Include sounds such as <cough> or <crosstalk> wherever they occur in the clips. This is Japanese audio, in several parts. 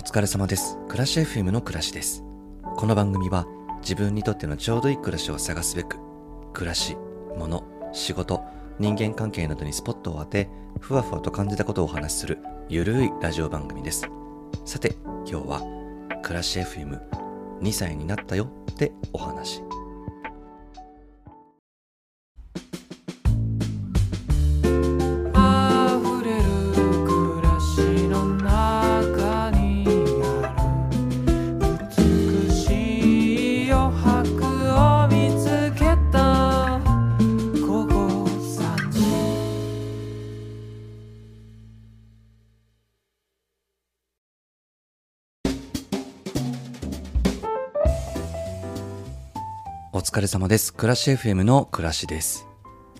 お疲れ様です。暮らし FM の暮らしです。この番組は自分にとってのちょうどいい暮らしを探すべく、暮らし、物、仕事、人間関係などにスポットを当て、ふわふわと感じたことをお話しするゆるいラジオ番組です。さて、今日は暮らし FM2 歳になったよってお話。疲れ様です。暮らし FM の暮らしです。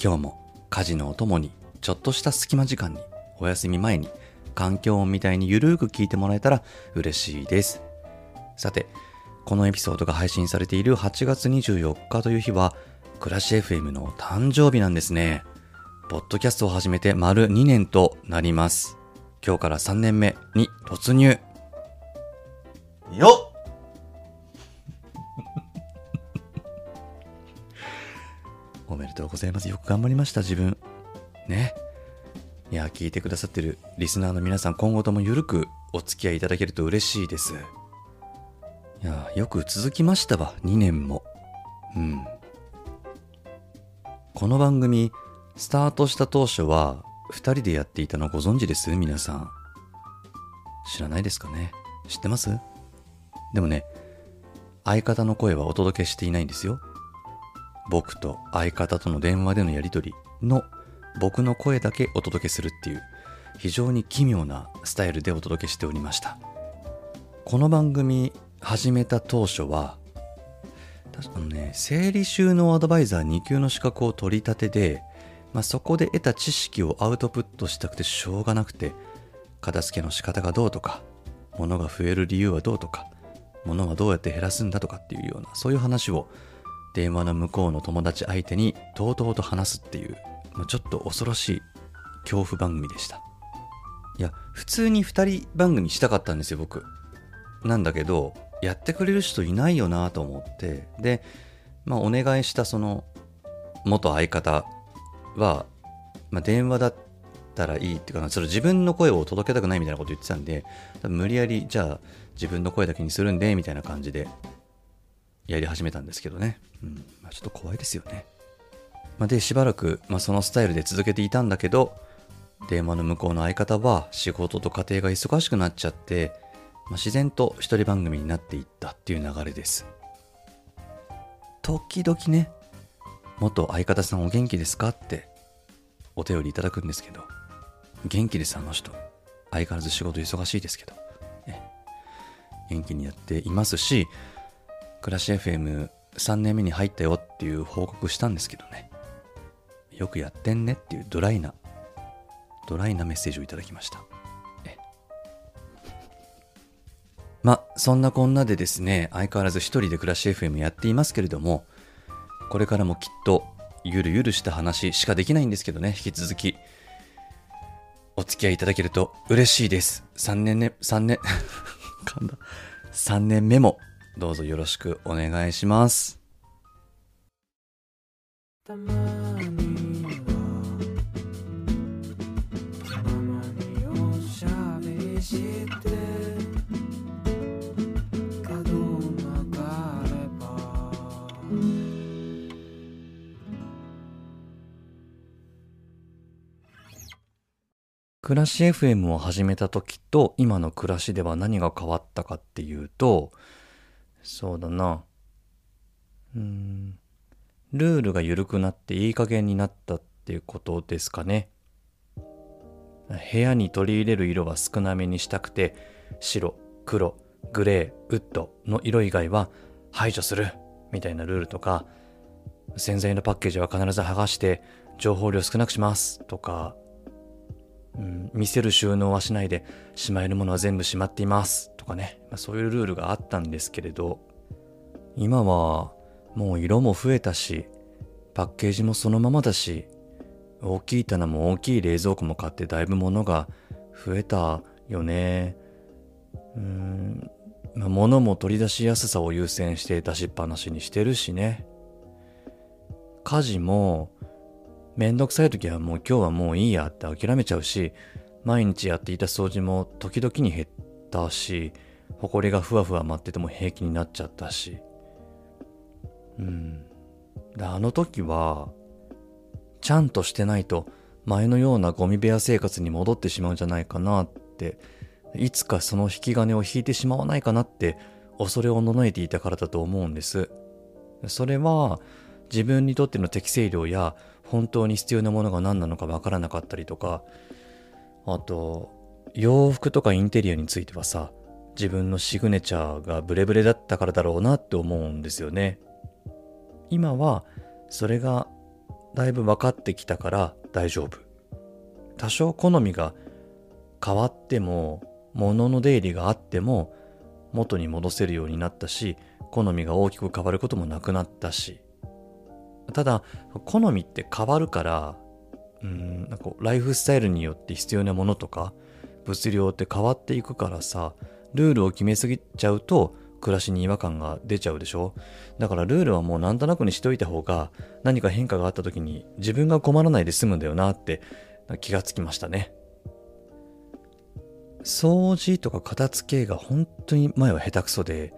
今日も家事のお供に、ちょっとした隙間時間に、お休み前に、環境音みたいにゆるーく聞いてもらえたら嬉しいです。さて、このエピソードが配信されている8月24日という日は、暮らし FM の誕生日なんですね。ポッドキャストを始めて丸2年となります。今日から3年目に突入。よっおめでとうございます。よく頑張りました、自分。ね。いや、聞いてくださってるリスナーの皆さん、今後ともゆるくお付き合いいただけると嬉しいです。いや、よく続きましたわ、2年も。うん。この番組、スタートした当初は、2人でやっていたのご存知です？皆さん。知らないですかね？知ってます？でもね、相方の声はお届けしていないんですよ。僕と相方との電話でのやりとりの僕の声だけお届けするっていう非常に奇妙なスタイルでお届けしておりました。この番組始めた当初は確かね整理収納アドバイザー2級の資格を取り立てで、まあ、そこで得た知識をアウトプットしたくてしょうがなくて片付けの仕方がどうとか物が増える理由はどうとか物はどうやって減らすんだとかっていうようなそういう話を電話の向こうの友達相手にとうとうと話すっていう、まあちょっと恐ろしい恐怖番組でした。いや、普通に2人番組したかったんですよ、僕。なんだけど、やってくれる人いないよなと思って、で、まあお願いしたその元相方は、まあ電話だったらいいっていうかな、その自分の声を届けたくないみたいなこと言ってたんで、無理やり、じゃあ自分の声だけにするんで、みたいな感じでやり始めたんですけどね。うん。まあ、ちょっと怖いですよね。まあ、で、しばらく、まあ、そのスタイルで続けていたんだけど、電話の向こうの相方は仕事と家庭が忙しくなっちゃって、まあ、自然と一人番組になっていったっていう流れです。時々ね、元相方さんお元気ですか？ってお便りいただくんですけど、元気ですあの人。相変わらず仕事忙しいですけど、ね元気にやっていますし、暮らし FM3 年目に入ったよっていう報告したんですけどね。よくやってんねっていうドライな、ドライなメッセージをいただきました。えま、そんなこんなでですね、相変わらず一人で暮らし FM やっていますけれども、これからもきっとゆるゆるした話しかできないんですけどね、引き続き、お付き合いいただけると嬉しいです。3年ね、3年、<laughs> 3年目もどうぞよろしくお願いします。暮らし FM を始めた時と今の暮らしでは何が変わったかっていうと、そうだな。うーん。ルールが緩くなっていい加減になったっていうことですかね。部屋に取り入れる色は少なめにしたくて、白、黒、グレー、ウッドの色以外は排除するみたいなルールとか、洗剤のパッケージは必ず剥がして情報量少なくしますとか、うん、見せる収納はしないでしまえるものは全部しまっていますとかね、まあ、そういうルールがあったんですけれど今はもう色も増えたしパッケージもそのままだし大きい棚も大きい冷蔵庫も買ってだいぶ物が増えたよねうーん、まあ、物も取り出しやすさを優先して出しっぱなしにしてるしね。家事も、めんどくさい時はもう今日はもういいやって諦めちゃうし、毎日やっていた掃除も時々に減ったし、埃がふわふわ舞ってても平気になっちゃったし。うん。であの時は、ちゃんとしてないと前のようなゴミ部屋生活に戻ってしまうんじゃないかなって、いつかその引き金を引いてしまわないかなって恐れをののえていたからだと思うんです。それは自分にとっての適正量や本当に必要なものが何なのかわからなかったりとか、あと、洋服とかインテリアについてはさ、自分のシグネチャーがブレブレだったからだろうなって思うんですよね。今はそれがだいぶ分かってきたから大丈夫。多少好みが変わっても、物の出入りがあっても元に戻せるようになったし、好みが大きく変わることもなくなったし。ただ、好みって変わるから、うん、なんかライフスタイルによって必要なものとか、物量って変わっていくからさ、ルールを決めすぎちゃうと、暮らしに違和感が出ちゃうでしょ？だからルールはもうなんとなくにしておいた方が何か変化があった時に自分が困らないで済むんだよなって気がつきましたね。掃除とか片付けが本当に前は下手くそで、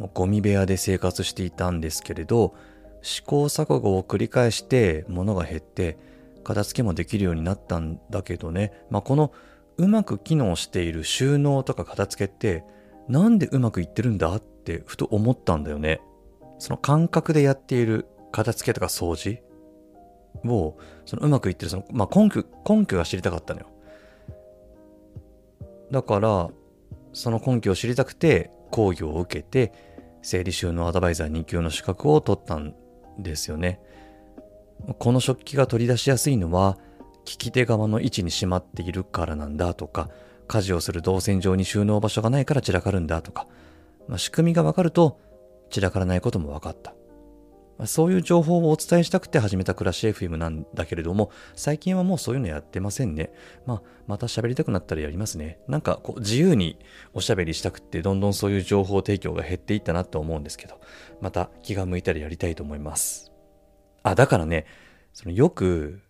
もうゴミ部屋で生活していたんですけれど、試行錯誤を繰り返して物が減って片付けもできるようになったんだけどね、まあ、このうまく機能している収納とか片付けってなんでうまくいってるんだってふと思ったんだよね。その感覚でやっている片付けとか掃除？を、そのうまくいってるその、まあ、根拠、根拠が知りたかったのよ。だから、その根拠を知りたくて講義を受けて、整理収納アドバイザー2級の資格を取ったんですよね。この食器が取り出しやすいのは、利き手側の位置にしまっているからなんだとか、家事をする動線上に収納場所がないから散らかるんだとか、まあ、仕組みがわかると散らからないことも分かった。まあそういう情報をお伝えしたくて始めた暮らし FM なんだけれども、最近はもうそういうのやってませんね。まあ、また喋りたくなったらやりますね。なんかこう自由におしゃべりしたくって、どんどんそういう情報提供が減っていったなと思うんですけど、また気が向いたらやりたいと思います。あ、だからね、そのよく、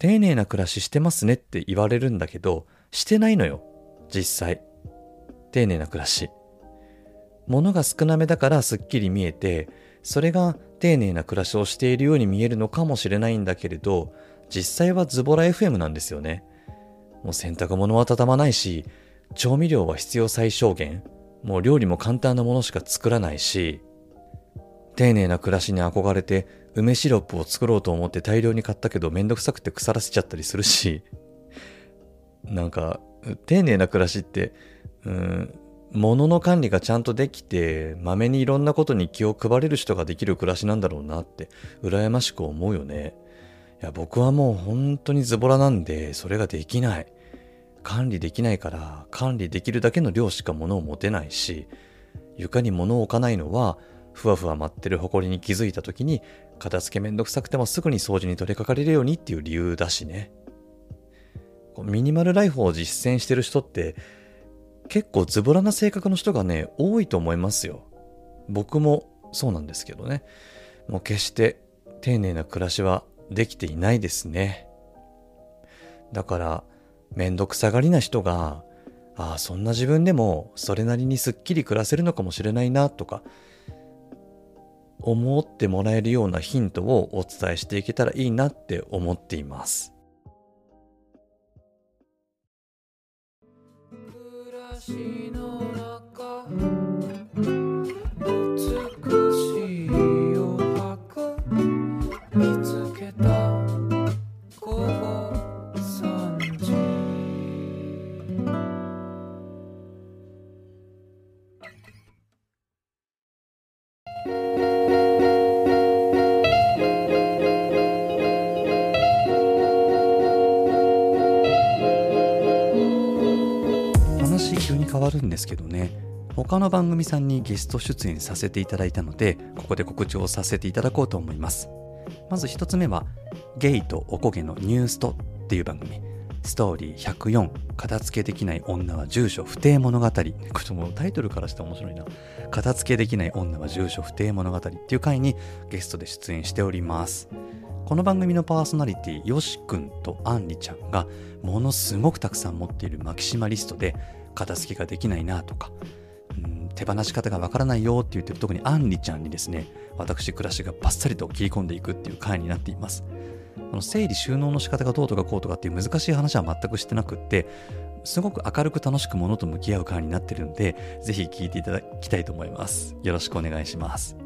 丁寧な暮らししてますねって言われるんだけど、してないのよ。実際。丁寧な暮らし。物が少なめだからすっきり見えて、それが丁寧な暮らしをしているように見えるのかもしれないんだけれど、実際はズボラ FM なんですよね。もう洗濯物は畳まないし、調味料は必要最小限。もう料理も簡単なものしか作らないし、丁寧な暮らしに憧れて梅シロップを作ろうと思って大量に買ったけどめんどくさくて腐らせちゃったりするし、<laughs> なんか、丁寧な暮らしって、うん、物の管理がちゃんとできて、まめにいろんなことに気を配れる人ができる暮らしなんだろうなって、羨ましく思うよね。いや、僕はもう本当にズボラなんで、それができない。管理できないから、管理できるだけの量しか物を持てないし、床に物を置かないのは、ふわふわ舞ってる埃に気づいた時に、片付けめんどくさくてもすぐに掃除に取り掛かれるようにっていう理由だしね。ミニマルライフを実践してる人って、結構ズボラな性格の人がね、多いと思いますよ。僕もそうなんですけどね。もう決して丁寧な暮らしはできていないですね。だから、めんどくさがりな人が、ああ、そんな自分でもそれなりにすっきり暮らせるのかもしれないなとか、思ってもらえるようなヒントをお伝えしていけたらいいなって思っています。暮らしの話急に変わるんですけどね。他の番組さんにゲスト出演させていただいたのでここで告知をさせていただこうと思います。まず一つ目はゲイとおこげのニューストっていう番組。ストーリー104片付けできない女は住所不定物語。これもタイトルからして面白いな。片付けできない女は住所不定物語っていう回にゲストで出演しております。この番組のパーソナリティよしくんとあんりちゃんがものすごくたくさん持っているマキシマリストで片付けができないなとかうん手放し方がわからないよって言ってる特にあんりちゃんにですね私暮らしがバッサリと切り込んでいくっていう回になっています。この整理収納の仕方がどうとかこうとかっていう難しい話は全くしてなくってすごく明るく楽しくものと向き合う回になってるんでぜひ聞いていただきたいと思います。よろしくお願いします。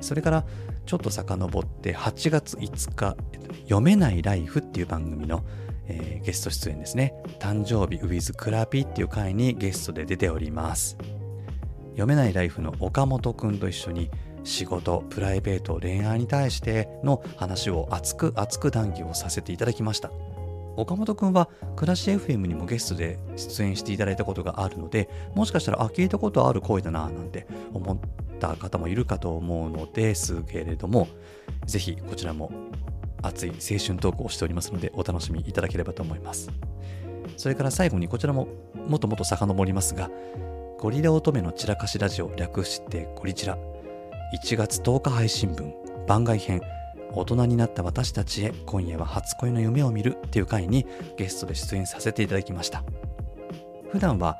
それからちょっと遡って8月5日「読めないライフ」っていう番組の、えーゲスト出演ですね誕生日 with クラピっていう回にゲストで出ております読めないライフの岡本くんと一緒に仕事、プライベート、恋愛に対しての話を熱く熱く談義をさせていただきました。岡本くんは暮らし FM にもゲストで出演していただいたことがあるので、もしかしたら、あ、聞いたことある声だな、なんて思った方もいるかと思うのですけれども、ぜひこちらも熱い青春トークをしておりますので、お楽しみいただければと思います。それから最後にこちらももっともっと遡りますが、ゴリラ乙女の散らかしラジオ略してゴリチラ1月10日配信分番外編大人になった私たちへ今夜は初恋の夢を見るっていう回にゲストで出演させていただきました普段は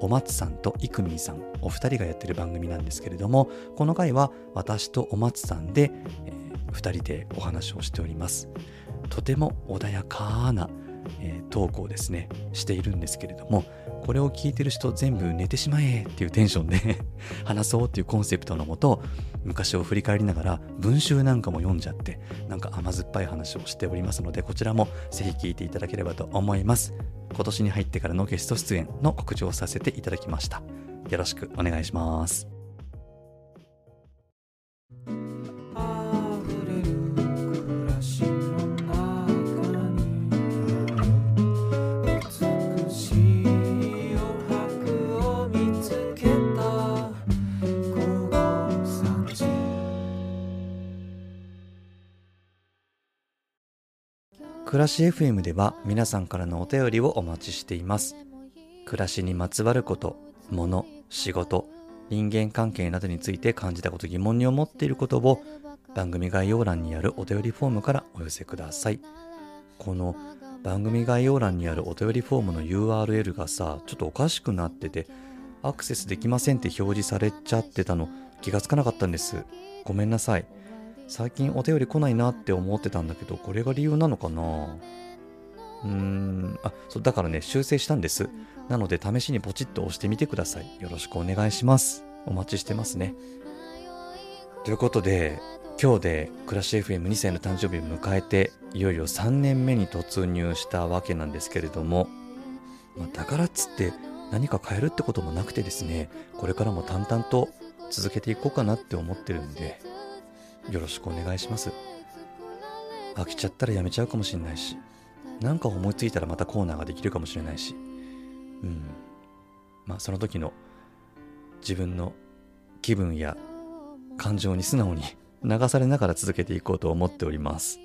お松さんといくみんさんお二人がやってる番組なんですけれどもこの回は私とお松さんで、えー二人でお話をしております。とても穏やかな、えートークをですね。しているんですけれどもこれを聞いてる人全部寝てしまえっていうテンションで <laughs> 話そうっていうコンセプトのもと昔を振り返りながら文集なんかも読んじゃってなんか甘酸っぱい話をしておりますのでこちらもぜひ聞いていただければと思います。今年に入ってからのゲスト出演の告知をさせていただきました。よろしくお願いします。らし FM では皆さんからのお便りをお待ちしています。暮らしにまつわること物仕事人間関係などについて感じたこと疑問に思っていることを番組概要欄にあるお便りフォームからお寄せください。この番組概要欄にあるお便りフォームの URL がさちょっとおかしくなっててアクセスできませんって表示されちゃってたの気がつかなかったんです。ごめんなさい。最近お便り来ないなって思ってたんだけどこれが理由なのかな？うーんあそうだからね修正したんです。なので試しにポチッと押してみてください。よろしくお願いします。お待ちしてますね。ということで今日で暮らし FM2 歳の誕生日を迎えていよいよ3年目に突入したわけなんですけれども、まあ、だからっつって何か変えるってこともなくてですねこれからも淡々と続けていこうかなって思ってるんでよろしくお願いします。飽きちゃったらやめちゃうかもしれないしなんか思いついたらまたコーナーができるかもしれないし。うん。まあその時の自分の気分や感情に素直に流されながら続けていこうと思っております。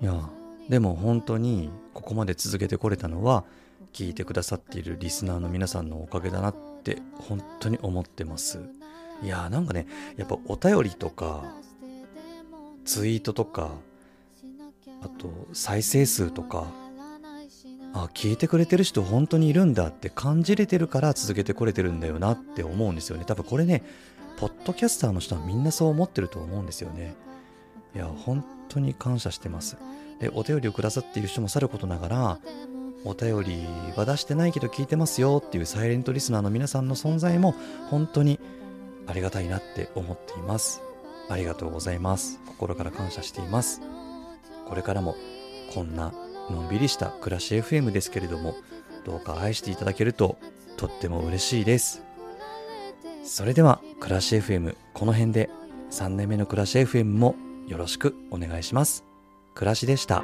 いやでも本当にここまで続けてこれたのは聞いてくださっているリスナーの皆さんのおかげだなって本当に思ってます。いやなんかねやっぱお便りとかツイートとかあと再生数とかあ聞いてくれてる人本当にいるんだって感じれてるから続けてこれてるんだよなって思うんですよね。多分これねポッドキャスターの人はみんなそう思ってると思うんですよね。いや本当に感謝してます。でお便りをくださっている人もさることながらお便りは出してないけど聞いてますよっていうサイレントリスナーの皆さんの存在も本当にありがたいなって思っています。ありがとうございます。心から感謝しています。これからもこんなのんびりした暮らし FM ですけれどもどうか愛していただけるととっても嬉しいです。それでは暮らし FM この辺で3年目の暮らし FM もよろしくお願いします。暮らしでした。